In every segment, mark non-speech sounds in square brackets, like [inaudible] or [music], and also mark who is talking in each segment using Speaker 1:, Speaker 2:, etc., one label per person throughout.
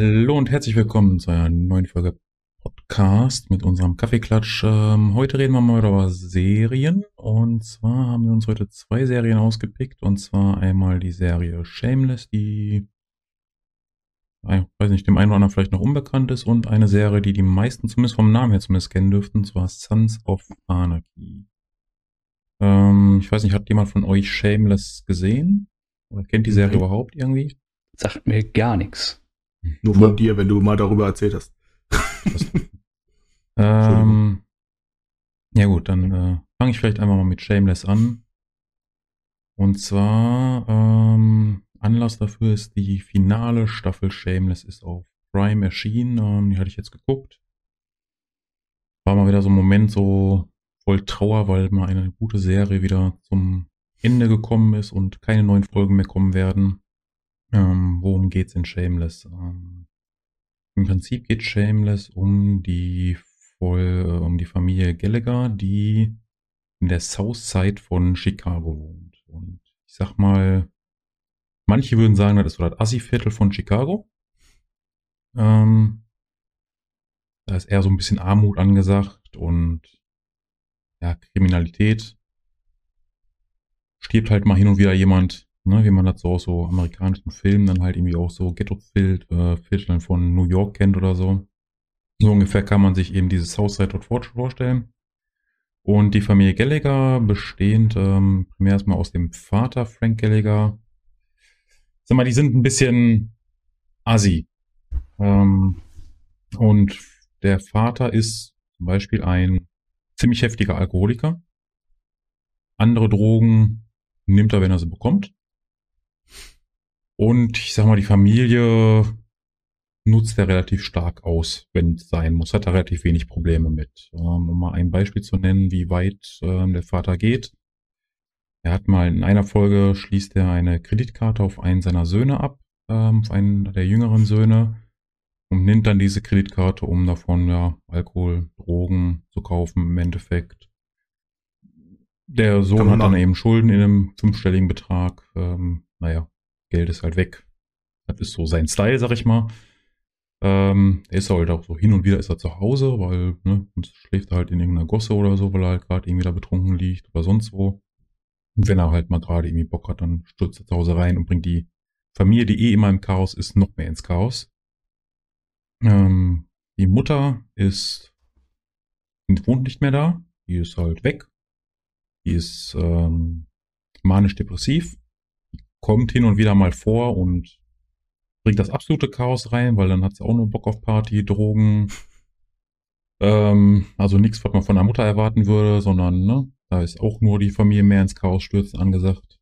Speaker 1: Hallo und herzlich willkommen zu einer neuen Folge Podcast mit unserem Kaffeeklatsch. Ähm, heute reden wir mal über Serien und zwar haben wir uns heute zwei Serien ausgepickt und zwar einmal die Serie Shameless, die ich weiß nicht, dem einen oder anderen vielleicht noch unbekannt ist und eine Serie, die die meisten zumindest vom Namen her zumindest kennen dürften, und zwar Sons of Anarchy. Ähm, ich weiß nicht, hat jemand von euch Shameless gesehen? Oder kennt die Serie
Speaker 2: Nein.
Speaker 1: überhaupt irgendwie?
Speaker 3: Sagt mir gar nichts.
Speaker 2: Nur von dir, wenn du mal darüber erzählt hast. [laughs]
Speaker 1: Ähm, ja gut, dann äh, fange ich vielleicht einmal mal mit Shameless an. Und zwar, ähm, Anlass dafür ist die finale Staffel Shameless ist auf Prime erschienen. Ähm, die hatte ich jetzt geguckt. War mal wieder so ein Moment so voll Trauer, weil mal eine gute Serie wieder zum Ende gekommen ist und keine neuen Folgen mehr kommen werden. Ähm, worum geht's in Shameless? Ähm, Im Prinzip geht Shameless um die voll, äh, um die Familie Gallagher, die in der Southside von Chicago wohnt. Und ich sag mal, manche würden sagen, das ist so das Assi-Viertel von Chicago. Ähm, da ist eher so ein bisschen Armut angesagt und ja, Kriminalität. Stirbt halt mal hin und wieder jemand, ne, wie man das so aus so amerikanischen Filmen dann halt irgendwie auch so Ghetto-Vierteln von New York kennt oder so. So ungefähr kann man sich eben diese Southside dort vor- vorstellen. Und die Familie Gallagher, bestehend ähm, primär erstmal aus dem Vater Frank Gallagher. Sag mal, die sind ein bisschen assi. Ähm, und der Vater ist zum Beispiel ein ziemlich heftiger Alkoholiker. Andere Drogen nimmt er, wenn er sie bekommt. Und ich sag mal, die Familie nutzt er relativ stark aus, wenn es sein muss. Hat er relativ wenig Probleme mit. Ähm, um mal ein Beispiel zu nennen, wie weit ähm, der Vater geht. Er hat mal in einer Folge schließt er eine Kreditkarte auf einen seiner Söhne ab, ähm, auf einen der jüngeren Söhne und nimmt dann diese Kreditkarte, um davon ja Alkohol, Drogen zu kaufen im Endeffekt. Der Sohn hat dann eben Schulden in einem fünfstelligen Betrag. Ähm, naja, Geld ist halt weg. Das ist so sein Style, sag ich mal. Ähm, er ist halt auch so hin und wieder ist er zu Hause, weil, ne, sonst schläft er halt in irgendeiner Gosse oder so, weil er halt gerade irgendwie da betrunken liegt oder sonst wo. Und wenn er halt mal gerade irgendwie Bock hat, dann stürzt er zu Hause rein und bringt die Familie, die eh immer im Chaos ist, noch mehr ins Chaos. Ähm, die Mutter ist, wohnt nicht mehr da. Die ist halt weg. Die ist ähm, manisch-depressiv. Kommt hin und wieder mal vor und bringt das absolute Chaos rein, weil dann hat sie auch nur Bock auf Party, Drogen. [laughs] Ähm, also nichts, was man von der Mutter erwarten würde, sondern ne, da ist auch nur die Familie mehr ins Chaos stürzen angesagt.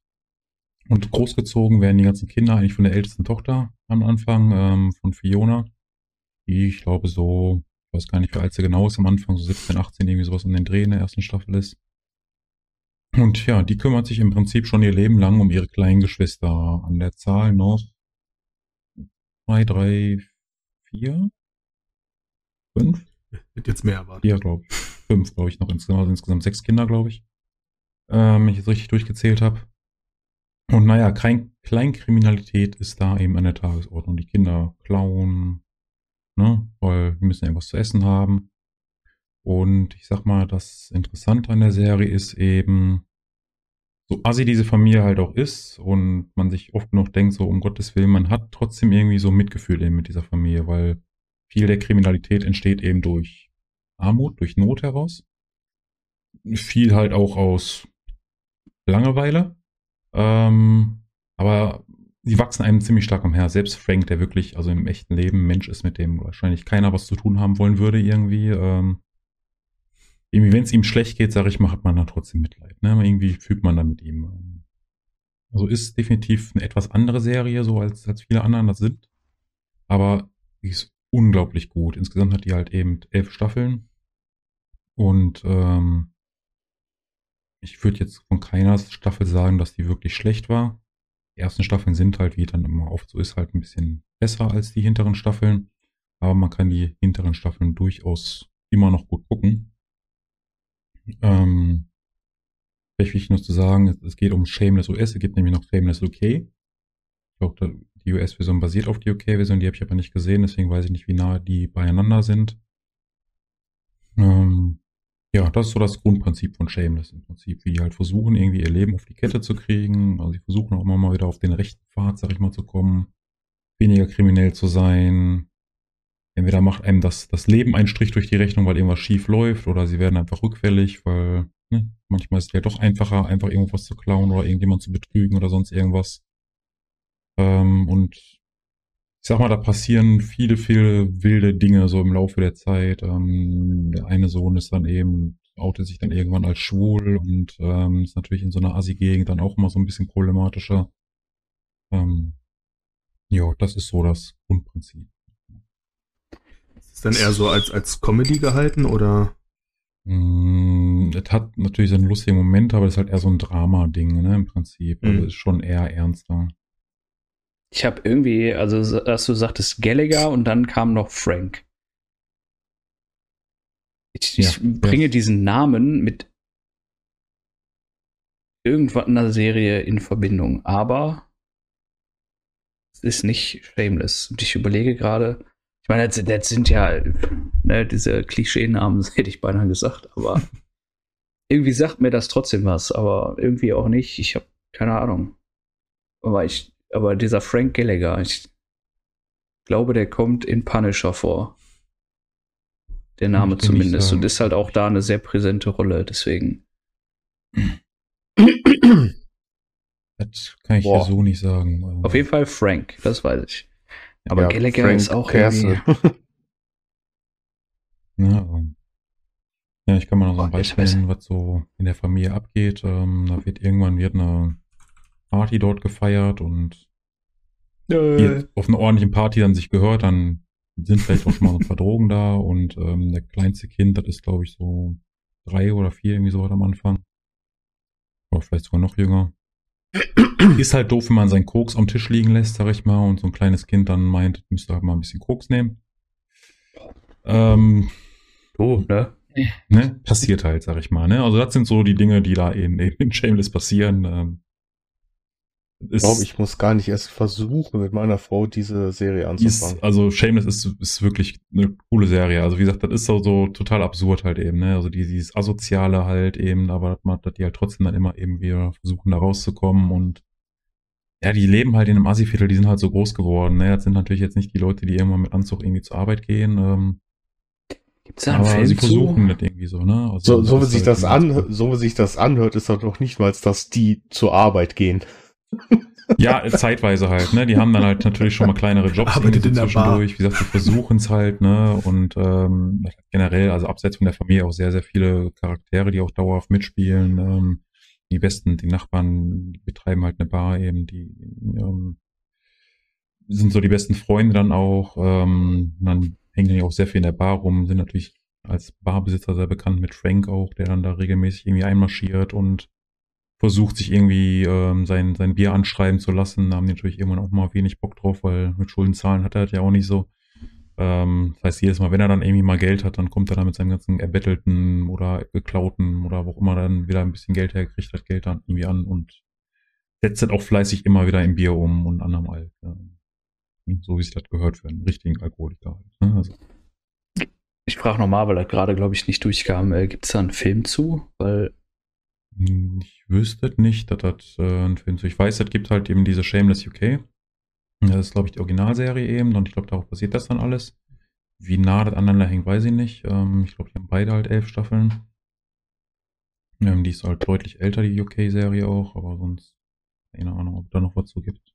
Speaker 1: Und großgezogen werden die ganzen Kinder eigentlich von der ältesten Tochter am Anfang, ähm, von Fiona. Die, ich glaube, so, ich weiß gar nicht, wie alt sie genau ist am Anfang, so 17, 18, irgendwie sowas um den Dreh in der ersten Staffel ist. Und ja, die kümmert sich im Prinzip schon ihr Leben lang um ihre kleinen Geschwister. An der Zahl noch zwei, drei, vier, fünf,
Speaker 2: Hätte jetzt mehr erwartet.
Speaker 1: vier, glaube ich. Fünf, glaube ich, noch insgesamt. Also insgesamt sechs Kinder, glaube ich. Ähm, wenn ich jetzt richtig durchgezählt habe. Und naja, Klein Kleinkriminalität ist da eben an der Tagesordnung. Die Kinder klauen, ne, weil die müssen irgendwas zu essen haben. Und ich sag mal, das Interessante an der Serie ist eben, so assi diese Familie halt auch ist und man sich oft noch denkt, so um Gottes Willen, man hat trotzdem irgendwie so Mitgefühl eben mit dieser Familie, weil viel der Kriminalität entsteht eben durch Armut, durch Not heraus. Viel halt auch aus Langeweile. Ähm, aber sie wachsen einem ziemlich stark am Herz. Selbst Frank, der wirklich, also im echten Leben Mensch ist, mit dem wahrscheinlich keiner was zu tun haben wollen würde irgendwie. Ähm, irgendwie, wenn es ihm schlecht geht, sage ich mal, hat man da trotzdem Mitleid. Ne? Irgendwie fühlt man da mit ihm. Also ist definitiv eine etwas andere Serie, so als, als viele anderen das sind. Aber die ist unglaublich gut. Insgesamt hat die halt eben elf Staffeln. Und ähm, ich würde jetzt von keiner Staffel sagen, dass die wirklich schlecht war. Die ersten Staffeln sind halt, wie dann immer oft so ist, halt ein bisschen besser als die hinteren Staffeln. Aber man kann die hinteren Staffeln durchaus immer noch gut gucken. Ähm, vielleicht wichtig nur zu sagen, es- es geht um Shameless US, es gibt nämlich noch Shameless UK. Ich glaube, die US-Version basiert auf die UK-Version, die habe ich aber nicht gesehen, deswegen weiß ich nicht, wie nah die beieinander sind. Ähm, ja, das ist so das Grundprinzip von Shameless im Prinzip, wie die halt versuchen, irgendwie ihr Leben auf die Kette zu kriegen. Also sie versuchen auch immer mal wieder auf den rechten Pfad, sag ich mal, zu kommen, weniger kriminell zu sein. Entweder macht einem das, das Leben einen Strich durch die Rechnung, weil irgendwas schief läuft, oder sie werden einfach rückfällig, weil ne, manchmal ist es ja doch einfacher, einfach irgendwas zu klauen oder irgendjemand zu betrügen oder sonst irgendwas. Ähm, und ich sag mal, da passieren viele, viele wilde Dinge so im Laufe der Zeit. Ähm, der eine Sohn ist dann eben, outet sich dann irgendwann als schwul und ähm, ist natürlich in so einer Assi-Gegend dann auch immer so ein bisschen problematischer. Ähm, ja, das ist so das Grundprinzip.
Speaker 2: Ist dann eher so als, als Comedy gehalten oder?
Speaker 1: Mm, es hat natürlich seinen lustigen Moment, aber es ist halt eher so ein Drama-Ding, ne, im Prinzip. Also
Speaker 2: Mhm.
Speaker 1: ist schon eher ernster.
Speaker 3: Ich habe irgendwie, also dass du sagtest Gallagher und dann kam noch Frank. Ich, ich
Speaker 1: Ja,
Speaker 3: bringe
Speaker 1: ja.
Speaker 3: diesen Namen mit irgendwas in der Serie in Verbindung, aber es ist nicht Shameless. Und ich überlege gerade, ich meine, das, das sind ja ne, diese Klischee-Namen, [laughs] hätte ich beinahe gesagt, aber [laughs] irgendwie sagt mir das trotzdem was, aber irgendwie auch nicht. Ich habe keine Ahnung. Aber ich, aber dieser Frank Gallagher, ich glaube, der kommt in Punisher vor. Der Name
Speaker 1: Ich
Speaker 3: zumindest. Und ist halt auch da eine sehr präsente Rolle, deswegen.
Speaker 1: Das kann ich
Speaker 4: Boah.
Speaker 1: dir so nicht sagen. Also,
Speaker 3: Auf jeden Fall Frank, das weiß ich. Aber
Speaker 4: Ja,
Speaker 3: Gallagher
Speaker 4: Frank
Speaker 3: ist auch
Speaker 4: Castle.
Speaker 3: irgendwie. [laughs]
Speaker 1: Ja, aber- ja, ich kann mal noch so ein Beispiel nennen, was so in der Familie abgeht. Ähm, da wird irgendwann wird eine Party dort gefeiert und die auf einer ordentlichen Party dann sich gehört, dann sind vielleicht auch schon mal so ein paar Drogen da und ähm, der kleinste Kind, das ist glaube ich so drei oder vier irgendwie so am Anfang. Oder vielleicht sogar noch jünger. Ist halt doof, wenn man seinen Koks am Tisch liegen lässt, sag ich mal, und so ein kleines Kind dann meint, müsste halt mal ein bisschen Koks nehmen. Ähm,
Speaker 3: Du, ne?
Speaker 1: ne, passiert halt, sag ich mal. Ne? Also das sind so die Dinge, die da eben, eben in Shameless passieren. Ähm,
Speaker 4: Ich glaube, ich muss gar nicht erst versuchen, mit meiner Frau diese Serie
Speaker 1: die ist,
Speaker 4: anzufangen.
Speaker 1: also Shameless ist, ist wirklich eine coole Serie. Also wie gesagt, das ist so, so total absurd halt eben. Ne? Also die, dieses Asoziale halt eben, aber dass man- dass die halt trotzdem dann immer eben wieder versuchen, da rauszukommen und ja, die leben halt in einem Assi-Viertel, die sind halt so groß geworden. Ne? Das sind natürlich jetzt nicht die Leute, die irgendwann mit Anzug irgendwie zur Arbeit gehen. Ähm,
Speaker 3: Gibt's da einen
Speaker 1: aber
Speaker 3: Film
Speaker 1: sie
Speaker 3: zu?
Speaker 1: versuchen das irgendwie so, ne? Also,
Speaker 4: So, so wie sich
Speaker 1: halt
Speaker 4: das an, so wie sich das anhört, ist das doch nicht mal, dass die zur Arbeit gehen.
Speaker 1: Ja, zeitweise halt, ne? Die haben dann halt natürlich schon mal kleinere Jobs
Speaker 2: Arbeitet in der Bar.
Speaker 1: zwischendurch. Wie gesagt, die versuchen es halt, ne? Und ähm, generell, also abseits von der Familie auch sehr, sehr viele Charaktere, die auch dauerhaft mitspielen. Ähm, die besten, die Nachbarn, die betreiben halt eine Bar eben, die ähm, sind so die besten Freunde dann auch. Ähm, dann hängen die auch sehr viel in der Bar rum, sind natürlich als Barbesitzer sehr bekannt mit Frank auch, der dann da regelmäßig irgendwie einmarschiert und versucht, sich irgendwie ähm, sein, sein Bier anschreiben zu lassen. Da haben die natürlich irgendwann auch mal wenig Bock drauf, weil mit Schulden zahlen hat er das ja auch nicht so. Ähm, das heißt, jedes Mal, wenn er dann irgendwie mal Geld hat, dann kommt er dann mit seinem ganzen erbettelten oder geklauten oder wo auch immer dann wieder ein bisschen Geld hergekriegt hat, Geld dann irgendwie an und setzt das auch fleißig immer wieder in Bier um und anderem Alt. Ähm, so wie sich das gehört für einen richtigen Alkoholiker. Halt, ne? also,
Speaker 3: Ich frage nochmal, weil das gerade, glaube ich, nicht durchkam. Äh, Gibt es da einen Film zu? Weil
Speaker 1: Ich wüsste nicht, dass das äh, ein Film ist. Ich weiß, es gibt halt eben diese Shameless UK. Das ist, glaube ich, die Originalserie eben und ich glaube, darauf basiert das dann alles. Wie nah das aneinander hängt, weiß ich nicht. Ähm, ich glaube, die haben beide halt elf Staffeln. Ähm, die ist halt deutlich älter, die UK-Serie auch, aber sonst keine Ahnung, ob da noch was zu gibt.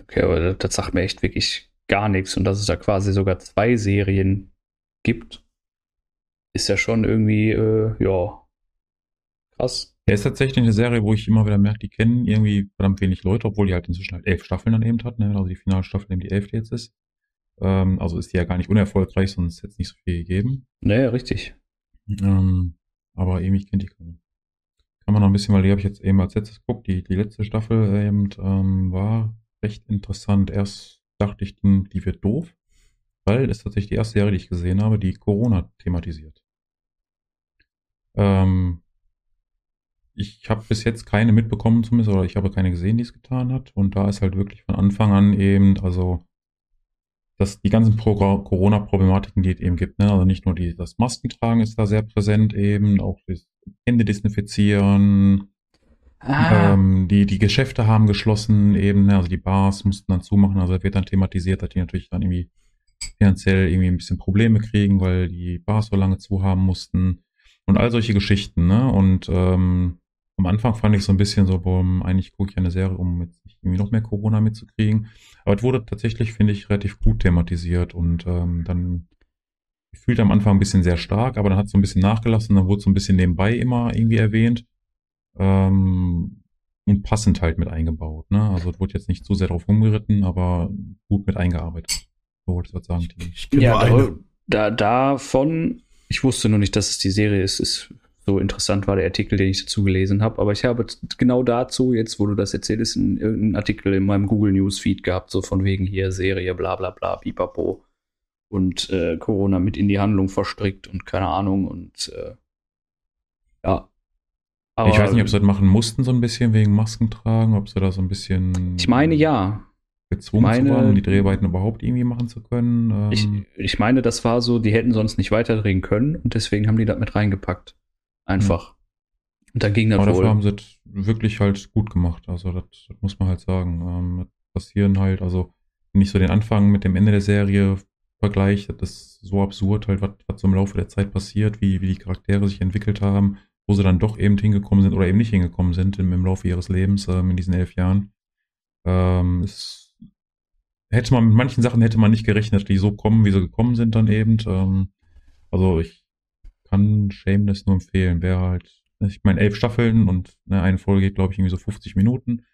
Speaker 3: Okay, aber das, das sagt mir echt wirklich gar nichts. Und dass es da quasi sogar zwei Serien gibt, ist ja schon irgendwie, äh, ja, krass.
Speaker 1: Er ist tatsächlich eine Serie, wo ich immer wieder merke, die kennen irgendwie verdammt wenig Leute, obwohl die halt inzwischen halt elf Staffeln dann eben hat, ne? also die Finalstaffel eben die elfte jetzt ist. Ähm, also ist die ja gar nicht unerfolgreich, sonst hätte es nicht so viel gegeben.
Speaker 3: Naja, richtig.
Speaker 1: Ähm, aber irgendwie kennt die keiner. Kann man noch ein bisschen, weil die habe ich jetzt eben als letztes geguckt. Die, die letzte Staffel eben, ähm, war recht interessant. Erst dachte ich, die wird doof, weil es tatsächlich die erste Serie, die ich gesehen habe, die Corona thematisiert. Ähm, ich habe bis jetzt keine mitbekommen zumindest, oder ich habe keine gesehen, die es getan hat. Und da ist halt wirklich von Anfang an eben, also dass die ganzen Pro Corona-Problematiken, die es eben gibt, ne? also nicht nur die, das Maskentragen ist da sehr präsent eben, auch das Hände desinfizieren,
Speaker 3: Ah,
Speaker 1: ähm, die, die Geschäfte haben geschlossen eben, ne? also die Bars mussten dann zumachen, also wird dann thematisiert, dass die natürlich dann irgendwie finanziell irgendwie ein bisschen Probleme kriegen, weil die Bars so lange zu haben mussten und all solche Geschichten, ne? Und ähm, am Anfang fand ich so ein bisschen so, boah, eigentlich gucke ich eine Serie, um jetzt nicht irgendwie noch mehr Corona mitzukriegen. Aber es wurde tatsächlich, finde ich, relativ gut thematisiert und ähm, dann gefühlt am Anfang ein bisschen sehr stark, aber dann hat es so ein bisschen nachgelassen, dann wurde es so ein bisschen nebenbei immer irgendwie erwähnt. Ähm, und passend halt mit eingebaut, ne? Also es wurde jetzt nicht zu sehr drauf rumgeritten, aber gut mit eingearbeitet. So wollte ich das sagen.
Speaker 2: Ich kenne
Speaker 3: ja, da, davon, ich wusste nur nicht, dass es die Serie ist, ist so interessant war der Artikel, den ich dazu gelesen habe. Aber ich habe genau dazu, jetzt wo du das erzählst, einen, irgendeinen Artikel in meinem Google News Feed gehabt, so von wegen hier Serie, bla bla bla, pipapo. Und äh, Corona mit in die Handlung verstrickt und keine Ahnung. Und äh, ja. Aber
Speaker 1: ich weiß nicht, ob sie das machen mussten, so ein bisschen wegen Masken tragen, ob sie da so ein bisschen
Speaker 3: Ich meine ja.
Speaker 1: gezwungen
Speaker 3: meine-
Speaker 1: zu waren, um die Dreharbeiten überhaupt irgendwie machen zu können. Ähm,
Speaker 3: Ich, ich meine, das war so, die hätten sonst nicht weiterdrehen können und deswegen haben die das mit reingepackt. Einfach. Und dann ging das
Speaker 1: aber dafür
Speaker 3: wohl.
Speaker 1: haben sie es wirklich halt gut gemacht. Also das, das muss man halt sagen. Ähm, das passieren halt, also wenn ich so den Anfang mit dem Ende der Serie vergleiche, das ist so absurd halt, was, was so im Laufe der Zeit passiert, wie, wie die Charaktere sich entwickelt haben, wo sie dann doch eben hingekommen sind oder eben nicht hingekommen sind im, im Laufe ihres Lebens ähm, in diesen elf Jahren. Ähm, es hätte man mit manchen Sachen hätte man nicht gerechnet, die so kommen, wie sie gekommen sind dann eben. Ähm, also ich kann Shameless nur empfehlen. Wer halt, ich meine, elf Staffeln und ne, eine Folge geht, glaube ich, irgendwie so 50 Minuten.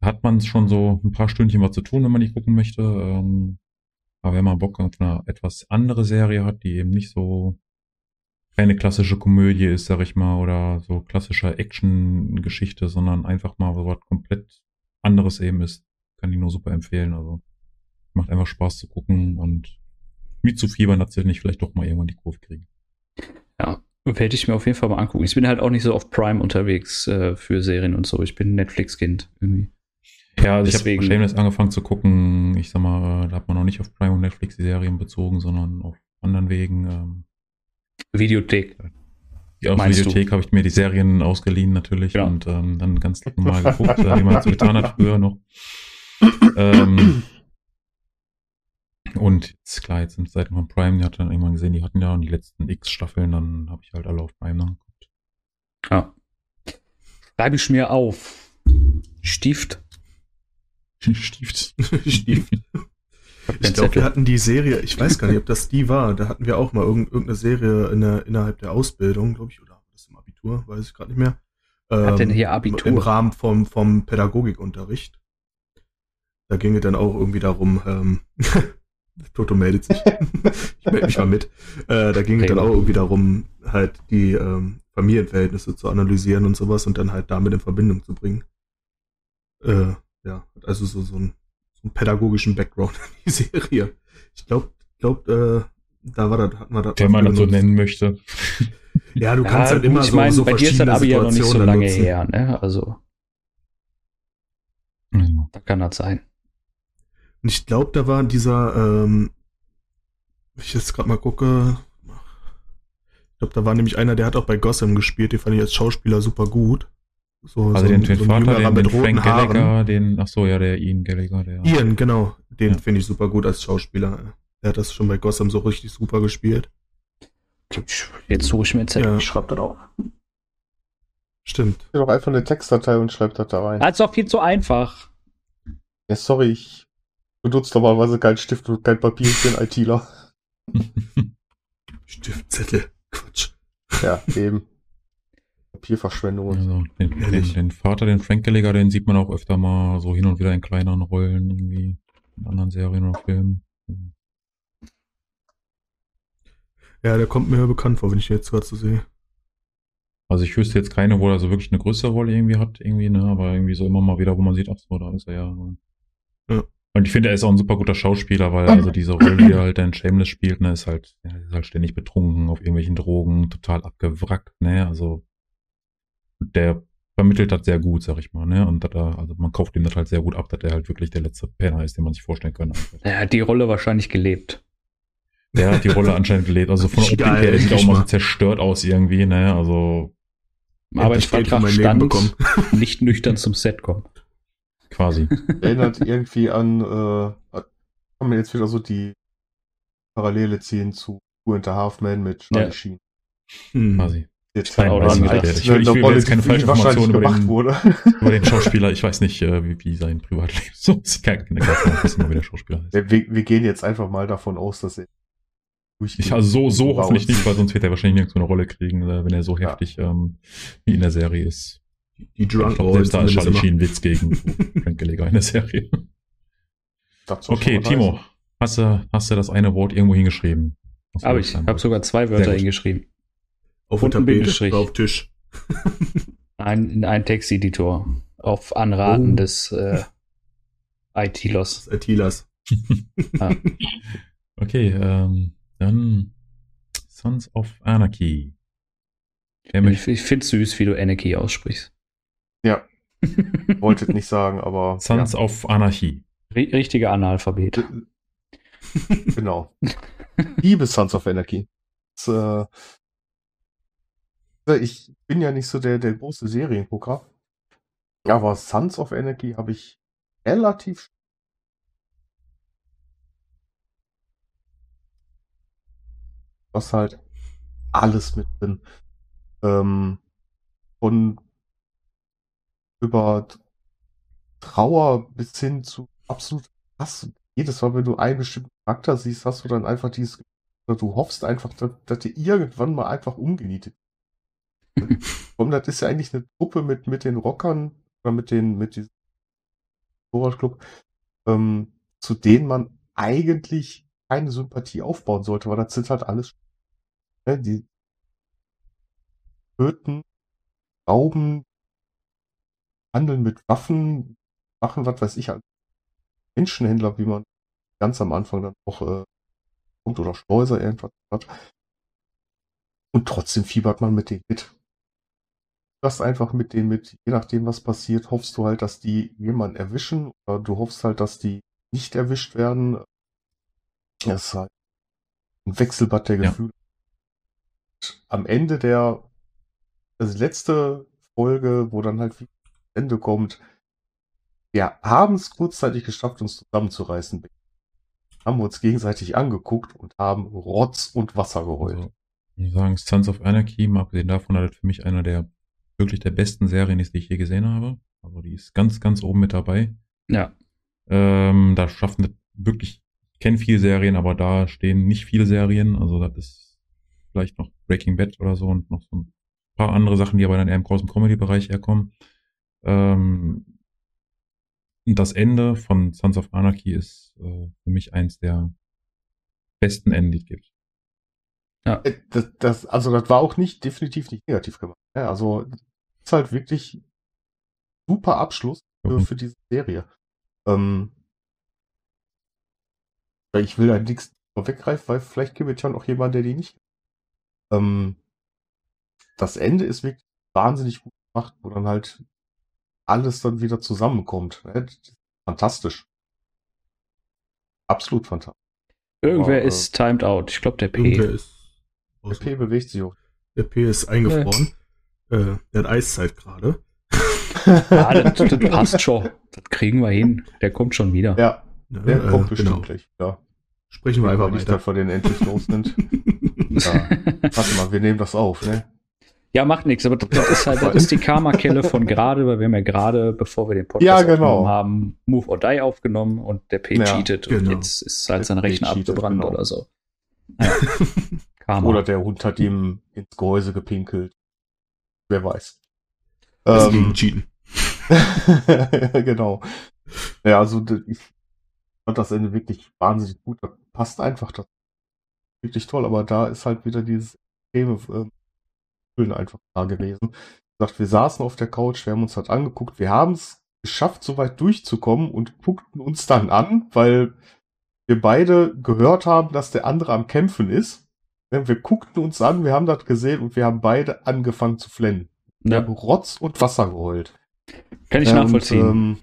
Speaker 1: Hat man schon so ein paar Stündchen was zu tun, wenn man die gucken möchte. Ähm, aber wenn man Bock auf eine etwas andere Serie hat, die eben nicht so keine klassische Komödie ist, sag ich mal, oder so klassischer Action-Geschichte, sondern einfach mal was komplett anderes eben ist, kann ich nur super empfehlen. Also macht einfach Spaß zu gucken und mitzufiebern, dass sie nicht vielleicht doch mal irgendwann die Kurve kriegen.
Speaker 3: Ja, werde ich mir auf jeden Fall mal angucken. Ich bin halt auch nicht so auf Prime unterwegs äh, für Serien und so. Ich bin Netflix-Kind irgendwie.
Speaker 1: Ja, also
Speaker 3: Deswegen-
Speaker 1: ich habe Shameless angefangen zu gucken. Ich sag mal, da hat man noch nicht auf Prime und Netflix die Serien bezogen, sondern auf anderen Wegen. Ähm,
Speaker 3: Videothek.
Speaker 1: aus
Speaker 3: Meinst du?
Speaker 1: Videothek habe ich mir die Serien ausgeliehen natürlich
Speaker 3: Ja.
Speaker 1: und ähm, dann ganz normal geguckt, wie man so getan hat früher noch. [laughs] Ähm, und jetzt, klar, jetzt sind Seiten von Prime, die hat dann irgendwann gesehen, die hatten ja die letzten X Staffeln, dann habe ich halt alle auf Prime nachgeguckt.
Speaker 3: Ja. Schreibe ich mir auf. Stift.
Speaker 1: Stift. [laughs]
Speaker 3: Kein
Speaker 2: Ich glaube, wir hatten die Serie, ich weiß gar nicht, ob das die war. Da hatten wir auch mal irgend, irgendeine Serie in der, innerhalb der Ausbildung, glaube ich, oder das im Abitur, weiß ich gerade nicht mehr.
Speaker 3: Hat denn
Speaker 2: Ähm,
Speaker 3: hier Abitur?
Speaker 2: Im Rahmen vom, vom Pädagogikunterricht. Da ging es dann auch irgendwie darum, ähm, [laughs] Toto meldet sich. [laughs] ich melde mich mal mit. Äh, da ging es dann auch irgendwie darum, halt die ähm, Familienverhältnisse zu analysieren und sowas und dann halt damit in Verbindung zu bringen. Äh, ja, hat also so, so, ein, so einen pädagogischen Background in die Serie. Ich glaube, glaub, äh, da war das, hatten wir das.
Speaker 1: Der man das so nennen möchte. [laughs]
Speaker 2: Ja, du kannst
Speaker 3: ja,
Speaker 2: halt
Speaker 3: gut,
Speaker 2: immer
Speaker 3: ich
Speaker 2: so,
Speaker 3: meine,
Speaker 2: so
Speaker 3: bei dir ist das Abi ja noch nicht so lange her, ne? Also, da kann das sein.
Speaker 2: Und ich glaube, da war dieser, ähm, wenn ich jetzt gerade mal gucke, ich glaube, da war nämlich einer, der hat auch bei Gotham gespielt, den fand ich als Schauspieler super gut. So,
Speaker 1: Also
Speaker 2: so
Speaker 1: den, den
Speaker 2: so
Speaker 1: Vater, den, den
Speaker 2: mit roten
Speaker 1: Frank
Speaker 2: Haaren.
Speaker 1: Gallagher, den, ach so, ja, der Ian Gallagher, der.
Speaker 2: Ian, genau. Den
Speaker 1: Ja.
Speaker 2: finde ich super gut als Schauspieler. Der hat das schon bei Gotham so richtig super gespielt.
Speaker 3: Jetzt suche ich mir jetzt
Speaker 2: Ja.
Speaker 3: ich schreibe das auf.
Speaker 2: Stimmt.
Speaker 4: Ich doch einfach eine Textdatei und schreibt das da rein.
Speaker 3: Das ist doch viel zu einfach.
Speaker 4: Ja, sorry, ich benutze normalerweise keinen Stift und kein Papier, ich bin ITler.
Speaker 2: Stiftzettel. Quatsch.
Speaker 4: Ja, eben. Papierverschwendung. und-
Speaker 1: Also, den, den, den Vater, den Frank Gallagher, den sieht man auch öfter mal so hin und wieder in kleineren Rollen, irgendwie in anderen Serien oder Filmen.
Speaker 2: Ja, der kommt mir bekannt vor, wenn ich ihn jetzt gerade so sehe.
Speaker 1: Also ich wüsste jetzt keine, wo er so wirklich eine größere Rolle irgendwie hat, irgendwie, ne, aber irgendwie so immer mal wieder, wo man sieht, ach so, da ist er ja.
Speaker 2: Ja.
Speaker 1: Und ich finde, er ist auch ein super guter Schauspieler, weil also diese Rolle, die er halt in Shameless spielt, ne, ist halt, ist halt ständig betrunken auf irgendwelchen Drogen, total abgewrackt, ne, also der vermittelt das sehr gut, sag ich mal, ne? Und er, also man kauft ihm das halt sehr gut ab, dass er halt wirklich der letzte Penner ist, den man sich vorstellen kann.
Speaker 3: Er hat die Rolle wahrscheinlich gelebt.
Speaker 1: Der hat die Rolle anscheinend gelebt. Also von der Optik her, der sieht auch mal so zerstört aus irgendwie, ne? Also
Speaker 2: Endlich Geld für
Speaker 3: Arbeitsvertrag stand,
Speaker 2: bekommen.
Speaker 3: nicht nüchtern zum Set kommen.
Speaker 1: Quasi. [laughs]
Speaker 4: Erinnert irgendwie an, äh, kann man jetzt wieder so die Parallele ziehen zu Two and a Half Men mit Charlie
Speaker 3: Ja.
Speaker 4: Sheen.
Speaker 2: Hm.
Speaker 1: quasi.
Speaker 4: Jetzt
Speaker 1: Nein, weiß
Speaker 3: dran
Speaker 1: nicht, ich will, ich will jetzt keine falsche Information über
Speaker 4: gemacht
Speaker 1: den,
Speaker 4: wurde. [laughs]
Speaker 1: über den Schauspieler. Ich weiß nicht, äh, wie, wie sein Privatleben [laughs] so ist. Keine, keine Ahnung, wissen wir, wie der Schauspieler heißt.
Speaker 4: Wir, wir gehen jetzt einfach mal davon aus, dass er durchgeht.
Speaker 1: Ich, also so, so hoffentlich nicht, weil sonst wird er wahrscheinlich nirgendwo eine Rolle kriegen, äh, wenn er so
Speaker 4: Ja.
Speaker 1: heftig ähm, wie in der Serie ist.
Speaker 2: Die
Speaker 1: Ich
Speaker 2: Drunk
Speaker 1: selbst da ist Charlie Sheen ein Witz gegen [laughs] Frank Gallagher in der Serie. Okay, Timo, hast du, hast du das eine Wort irgendwo hingeschrieben?
Speaker 3: Aber ich habe sogar zwei Wörter hingeschrieben.
Speaker 2: Auf
Speaker 3: Und ein
Speaker 2: Tapete auf Tisch. [laughs]
Speaker 3: Ein, in einen Texteditor. Auf Anraten
Speaker 2: Oh.
Speaker 3: des äh, IT-Los.
Speaker 2: ITlers. [laughs]
Speaker 3: Ah.
Speaker 1: Okay, ähm, dann Sons of Anarchy.
Speaker 3: Ich, ich finde süß, wie du Anarchy aussprichst.
Speaker 4: Ja, [laughs] wolltet nicht sagen, aber
Speaker 1: Sons of Anarchy.
Speaker 3: Ri- Richtiger Analphabet.
Speaker 4: ja, genau. Liebe Sons of Anarchy. Das, äh, ich bin ja nicht so der, der große Seriengucker. Aber Sons of Anarchy habe ich relativ was halt alles mit drin. Ähm, von über Trauer bis hin zu absolut Hass. Jedes Mal, wenn du einen bestimmten Charakter siehst, hast du dann einfach dieses, du hoffst einfach, dass, dass dir irgendwann mal einfach umgenietet. wird. [laughs] Und das ist ja eigentlich eine Truppe mit, mit den Rockern oder mit den, mit diesem Club, ähm, zu denen man eigentlich keine Sympathie aufbauen sollte, weil das sind halt alles, ne, die töten, rauben, handeln mit Waffen, machen was weiß ich, als Menschenhändler, wie man ganz am Anfang dann auch äh, kommt oder Schleuser irgendwas hat. Und trotzdem fiebert man mit denen mit. Das einfach mit denen mit, je nachdem was passiert, hoffst du halt, dass die jemanden erwischen oder du hoffst halt, dass die nicht erwischt werden. Das ist halt ein Wechselbad der
Speaker 1: Ja.
Speaker 4: Gefühle. Am Ende der also letzte Folge, wo dann halt wie Ende kommt, wir haben es kurzzeitig geschafft, uns zusammenzureißen. Haben wir uns gegenseitig angeguckt und haben Rotz und Wasser geheult.
Speaker 1: Also, ich sagen, Sons of Anarchy, mal abgesehen davon, hat für mich einer der wirklich der besten Serien ist, die ich je gesehen habe. Also die ist ganz, ganz oben mit dabei.
Speaker 3: Ja.
Speaker 1: Ähm, da schaffen das wirklich, ich kenne viele Serien, aber da stehen nicht viele Serien. Also das ist vielleicht noch Breaking Bad oder so und noch so ein paar andere Sachen, die aber dann eher im großen Comedy-Bereich herkommen. Ähm, das Ende von Sons of Anarchy ist äh, für mich eins der besten Enden, die es gibt.
Speaker 4: Äh, Das, das, also das war auch nicht definitiv nicht negativ gemacht. Ja, also das ist halt wirklich super Abschluss für,
Speaker 1: Mhm.
Speaker 4: für diese Serie. Ähm, ich will da nichts vorweggreifen, weil vielleicht gibt es ja noch jemand, der die nicht. Ähm, das Ende ist wirklich wahnsinnig gut gemacht, wo dann halt alles dann wieder zusammenkommt. ne? Fantastisch. Absolut fantastisch.
Speaker 3: Irgendwer
Speaker 4: Aber, äh,
Speaker 3: ist timed out. Ich glaube, der P.
Speaker 2: Ist
Speaker 4: Der P bewegt sich auch.
Speaker 2: der P ist eingefroren. Äh, der hat Eiszeit gerade.
Speaker 3: Ah, das, [laughs] das passt schon. Das kriegen wir hin. Der kommt schon wieder.
Speaker 4: Ja,
Speaker 2: Ne,
Speaker 4: der
Speaker 2: äh,
Speaker 4: kommt bestimmt
Speaker 2: genau.
Speaker 4: gleich. Ja.
Speaker 2: Sprechen wir einfach
Speaker 4: nicht,
Speaker 2: weiter.
Speaker 4: dass wir den endlich los [laughs] sind. Ja. Warte mal, wir nehmen das auf, ne?
Speaker 3: Ja, macht nichts, aber das, ist halt, das ist die Karma-Kelle von gerade, weil wir haben ja gerade, bevor wir den Podcast
Speaker 4: Ja, genau.
Speaker 3: aufgenommen haben, Move or Die aufgenommen und der P
Speaker 4: Ja,
Speaker 3: cheatet und
Speaker 2: genau.
Speaker 3: jetzt ist halt sein Rechner abgebrannt
Speaker 4: genau.
Speaker 3: oder so. [laughs] Ja. Karma.
Speaker 4: Oder der Hund hat ihm ins Gehäuse gepinkelt. Wer weiß.
Speaker 2: Das
Speaker 4: Ähm,
Speaker 2: gegen Cheaten. [laughs]
Speaker 4: genau. Ja, also ich fand das Ende wirklich wahnsinnig gut. Das passt einfach. Das wirklich toll. Aber da ist halt wieder dieses extreme ähm, Gefühl einfach da gewesen. Gesagt, wir saßen auf der Couch, wir haben uns halt angeguckt. Wir haben es geschafft, so weit durchzukommen und guckten uns dann an, weil wir beide gehört haben, dass der andere am Kämpfen ist. Wir guckten uns an, wir haben das gesehen und wir haben beide angefangen zu flennen. Wir
Speaker 3: Ja,
Speaker 4: haben Rotz und Wasser geheult.
Speaker 3: kann ich
Speaker 4: Ja,
Speaker 3: nachvollziehen.
Speaker 4: Und, ähm,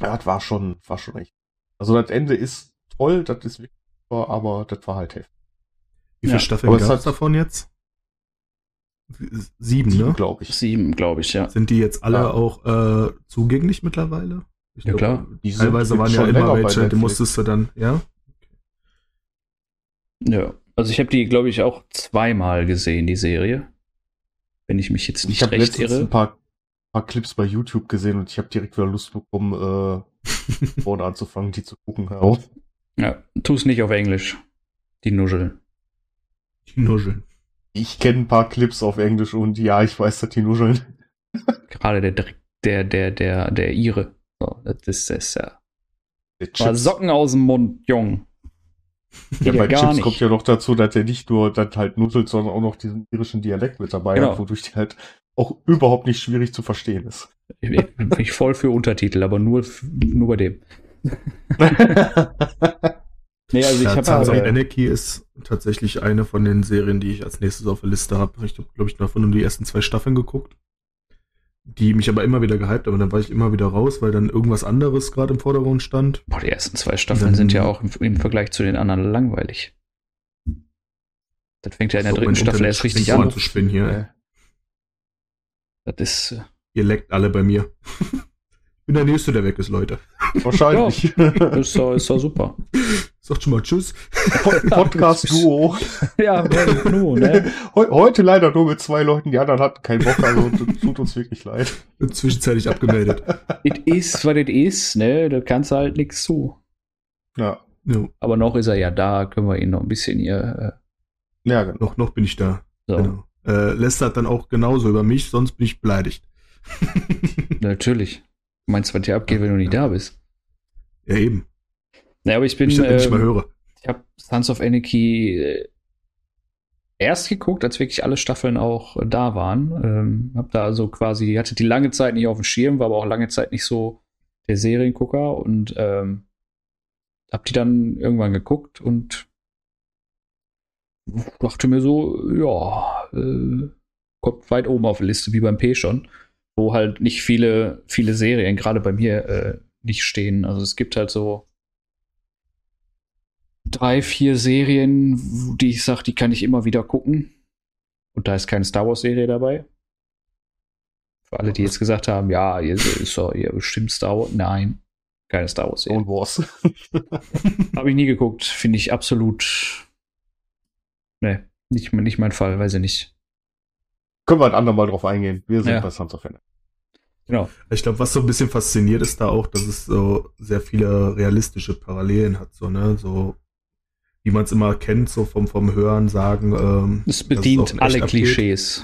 Speaker 4: ja, das war schon, war schon echt. Also das Ende ist toll, das ist wirklich super, aber das war halt heftig.
Speaker 2: Wie viele
Speaker 3: Ja,
Speaker 2: Staffeln gab es davon jetzt? Sieben, ne?
Speaker 4: glaube ich.
Speaker 3: Sieben, glaube ich, ja.
Speaker 2: Sind die jetzt alle
Speaker 4: Ja.
Speaker 2: auch äh, zugänglich mittlerweile? Ich
Speaker 3: Ja, klar.
Speaker 4: Die sind
Speaker 2: Teilweise
Speaker 4: jetzt
Speaker 2: waren ja immer welche, die musstest du dann, ja?
Speaker 3: Ja. Also ich habe die, glaube ich, auch zweimal gesehen, die Serie. Wenn ich mich jetzt
Speaker 4: Ich
Speaker 3: nicht
Speaker 4: habe
Speaker 3: recht irre.
Speaker 4: ein paar, paar Clips bei YouTube gesehen und ich habe direkt wieder Lust bekommen, äh, [laughs] vorne anzufangen, die zu gucken. Ja.
Speaker 3: Ja, tu es nicht auf Englisch. Die Nuschel.
Speaker 2: Die Nuscheln.
Speaker 4: Ich kenne ein paar Clips auf Englisch und ja, ich weiß, dass die nuscheln.
Speaker 3: Gerade der, Dreck- der, der, der, der Ire. So, das ist ja.
Speaker 4: Chips,
Speaker 3: Socken aus dem Mund, Jung.
Speaker 4: ja, bei Chips
Speaker 3: nicht.
Speaker 4: kommt ja noch dazu, dass er nicht nur dann halt nuschelt, sondern auch noch diesen irischen Dialekt mit dabei
Speaker 3: Genau.
Speaker 4: hat, wodurch die halt auch überhaupt nicht schwierig zu verstehen ist.
Speaker 3: Ich bin voll für Untertitel, aber nur, nur bei dem. [laughs] [laughs] Nee, also ich
Speaker 2: ja,
Speaker 3: habe
Speaker 2: Sons of
Speaker 3: äh,
Speaker 2: Anarchy ist tatsächlich eine von den Serien, die ich als nächstes auf der Liste habe. Ich habe, glaube ich, davon nur die ersten zwei Staffeln geguckt. Die mich aber immer wieder gehypt, aber dann war ich immer wieder raus, weil dann irgendwas anderes gerade im Vordergrund stand.
Speaker 3: boah, die ersten zwei Staffeln
Speaker 2: Dann-
Speaker 3: sind ja auch im, im Vergleich zu den anderen langweilig. Das fängt ja in der
Speaker 2: So,
Speaker 3: dritten Staffel
Speaker 2: Internet
Speaker 3: erst richtig an.
Speaker 2: zu spinnen hier. ey.
Speaker 3: Das ist, äh,
Speaker 2: Ihr leckt alle bei mir. [laughs] ich bin der Nächste, der weg ist, Leute.
Speaker 4: Wahrscheinlich.
Speaker 3: ist, doch, ist doch super. [laughs]
Speaker 2: Sagt schon mal Tschüss. [laughs]
Speaker 4: Podcast-Duo. [laughs]
Speaker 3: ja, [laughs] well, nu, ne?
Speaker 4: Heu- Heute leider nur mit zwei Leuten, die anderen hatten keinen Bock, also tut uns wirklich leid.
Speaker 2: Bin zwischenzeitlich abgemeldet.
Speaker 3: It is, was it is, ne? Da kannst du halt nichts zu.
Speaker 4: Ja,
Speaker 2: Ja,
Speaker 3: Aber noch ist er ja da, können wir ihn noch ein bisschen hier.
Speaker 4: ja genau.
Speaker 2: noch, noch bin ich da.
Speaker 3: Äh, so.
Speaker 2: Genau. Äh, lästert dann auch genauso über mich, sonst bin ich beleidigt.
Speaker 3: Natürlich. Du meinst, was dir abgeht, wenn du nicht da bist.
Speaker 2: ja, eben.
Speaker 3: Ne, aber ich bin.
Speaker 2: Ich das nicht
Speaker 3: ähm,
Speaker 2: höre.
Speaker 3: Ich habe Sons of Anarchy äh, erst geguckt, als wirklich alle Staffeln auch äh, da waren. Ähm, hab da also quasi, hatte die lange Zeit nicht auf dem Schirm, war aber auch lange Zeit nicht so der Seriengucker und ähm, hab die dann irgendwann geguckt und dachte mir so, ja, äh, kommt weit oben auf der Liste, wie beim P schon, wo halt nicht viele, viele Serien, gerade bei mir, äh, nicht stehen. Also es gibt halt so drei, vier Serien, die ich sage, die kann ich immer wieder gucken. Und da ist keine Star Wars-Serie dabei. Für alle, die jetzt gesagt haben, ja, ihr ist doch ihr bestimmt Star Wars. Nein, keine Star Wars-Serie.
Speaker 4: Stone Wars. [laughs]
Speaker 3: Habe ich nie geguckt. Finde ich absolut. Nee, nicht, nicht mein Fall, weiß ich nicht.
Speaker 4: Können wir ein andermal drauf eingehen. Wir sind
Speaker 3: Ja.
Speaker 4: bei Sons of Anarchy.
Speaker 3: Genau.
Speaker 2: Ich glaube, was so ein bisschen fasziniert ist da auch, dass es so sehr viele realistische Parallelen hat, so, ne, so, wie man es immer kennt, so vom, vom Hören, Sagen. Ähm,
Speaker 3: Es bedient alle
Speaker 2: abgeht.
Speaker 3: Klischees.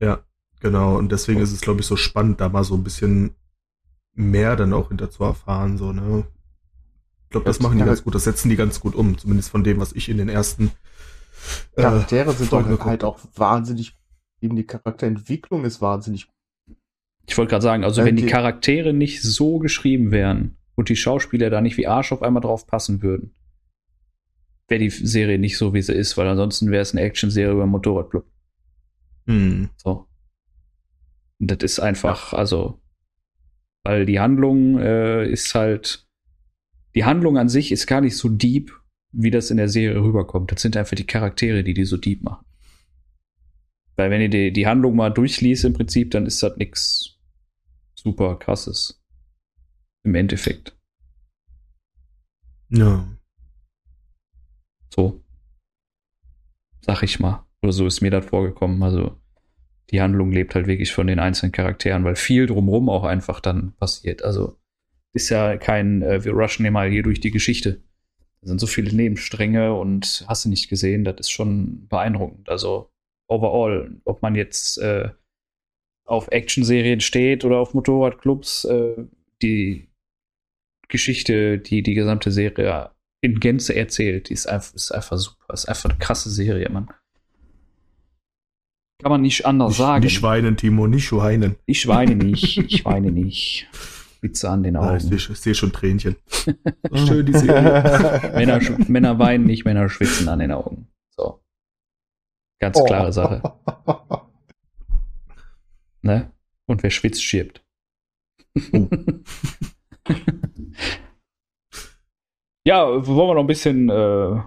Speaker 2: Ja, genau. Und deswegen ist es, glaube ich, so spannend, da mal so ein bisschen mehr dann auch hinter zu erfahren, so, ne. Ich glaube, das
Speaker 4: Ja,
Speaker 2: machen die
Speaker 4: ja,
Speaker 2: ganz gut, das setzen die ganz gut um, zumindest von dem, was ich in den ersten äh,
Speaker 4: Charaktere sind doch halt auch wahnsinnig. Eben die Charakterentwicklung ist wahnsinnig.
Speaker 3: Ich wollte gerade sagen, also
Speaker 4: Ja,
Speaker 3: wenn die
Speaker 4: die-
Speaker 3: Charaktere nicht so geschrieben wären und die Schauspieler da nicht wie Arsch auf einmal drauf passen würden, wäre die Serie nicht so, wie sie ist, weil ansonsten wäre es eine Action-Serie über Motorradclub.
Speaker 2: hm,
Speaker 3: So. Und das ist einfach, also, weil die Handlung äh, ist halt, die Handlung an sich ist gar nicht so deep, wie das in der Serie rüberkommt. Das sind einfach die Charaktere, die die so deep machen. Weil wenn ihr die, die Handlung mal durchliest im Prinzip, dann ist das nix super krasses. Im Endeffekt.
Speaker 2: ja.
Speaker 3: So. Sag ich mal. Oder so ist mir das vorgekommen. Also, die Handlung lebt halt wirklich von den einzelnen Charakteren, weil viel drumrum auch einfach dann passiert. Also, ist ja kein, äh, wir rushen hier mal hier durch die Geschichte. Da sind so viele Nebenstränge und hast du nicht gesehen, das ist schon beeindruckend. Also, overall, ob man jetzt äh, auf Actionserien steht oder auf Motorradclubs, äh, die Geschichte, die die gesamte Serie in Gänze erzählt, die ist einfach, ist einfach super. Ist einfach eine krasse Serie, Mann. Kann man nicht anders
Speaker 2: Nicht,
Speaker 3: sagen.
Speaker 2: nicht weinen, Timo, nicht weinen.
Speaker 3: ich weine nicht, ich weine nicht. Witze an den
Speaker 2: Ah, ich
Speaker 3: Augen.
Speaker 2: sehe ich seh schon Tränchen. [laughs] Schön, die Serie. [laughs]
Speaker 3: Männer, Männer weinen nicht, Männer schwitzen an den Augen. So. Ganz
Speaker 4: Oh.
Speaker 3: klare Sache. [laughs] Ne? Und wer schwitzt, stirbt.
Speaker 2: Oh.
Speaker 3: Ja, wollen wir noch ein bisschen äh,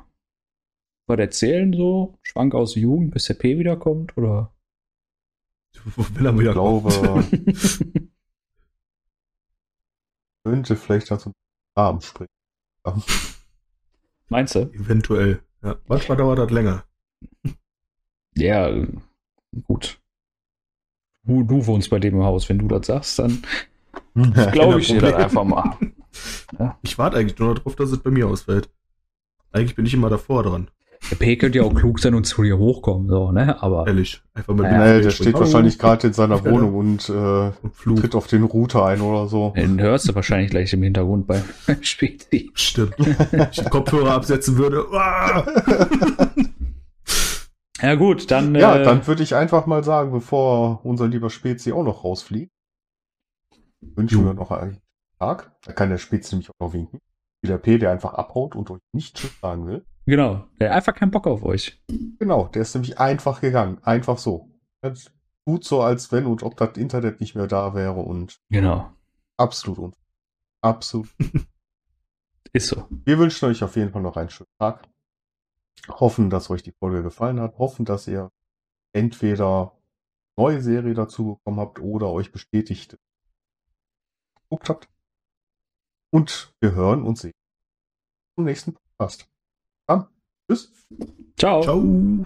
Speaker 3: was erzählen, so? Schwank aus der Jugend, bis der P wiederkommt, oder?
Speaker 2: Will er
Speaker 4: Ich
Speaker 2: wieder
Speaker 4: glaube,
Speaker 2: kommen? [laughs]
Speaker 4: könnte vielleicht dazu Rahmen springen.
Speaker 3: Meinst du?
Speaker 2: Eventuell. Ja. Manchmal dauert das länger.
Speaker 3: Ja, gut. Du, du wohnst bei dem im Haus. Wenn du das sagst, dann [laughs] glaube ich dir das einfach mal.
Speaker 2: Ich warte eigentlich nur darauf, dass es bei mir ausfällt. Eigentlich bin ich immer davor dran.
Speaker 3: Der P könnte ja auch klug sein und zu dir hochkommen, so, ne? Aber
Speaker 2: Ehrlich. Einfach mal
Speaker 3: Ja,
Speaker 4: Nee, der steht wahrscheinlich gerade in seiner Wohnung und äh,
Speaker 2: Flug.
Speaker 4: tritt auf den Router ein oder so.
Speaker 3: den hörst du wahrscheinlich gleich im Hintergrund beim [laughs] Spezi.
Speaker 2: Stimmt. Wenn ich den Kopfhörer absetzen würde. [laughs] Ah!
Speaker 3: Ja, gut, dann.
Speaker 4: Ja,
Speaker 3: äh,
Speaker 4: dann würde ich einfach mal sagen, bevor unser lieber Spezi auch noch rausfliegt, wünschen
Speaker 2: Jo.
Speaker 4: wir noch einen Tag. Da kann der Spezi nämlich auch noch winken. Wie der P, der einfach abhaut und euch nicht Tschüss sagen will.
Speaker 3: Genau. Der hat einfach keinen Bock auf euch.
Speaker 4: Genau, der ist nämlich einfach gegangen. Einfach so. Das tut so, als wenn und ob das Internet nicht mehr da wäre und
Speaker 3: Genau.
Speaker 4: absolut un Absolut. [laughs]
Speaker 3: Ist so.
Speaker 4: Wir wünschen euch auf jeden Fall noch einen schönen Tag. Hoffen, dass euch die Folge gefallen hat. Hoffen, dass ihr entweder neue Serie dazu bekommen habt oder euch bestätigt geguckt habt. Und wir hören und sehen zum nächsten Podcast. Dann, tschüss.
Speaker 3: Ciao.
Speaker 2: Ciao.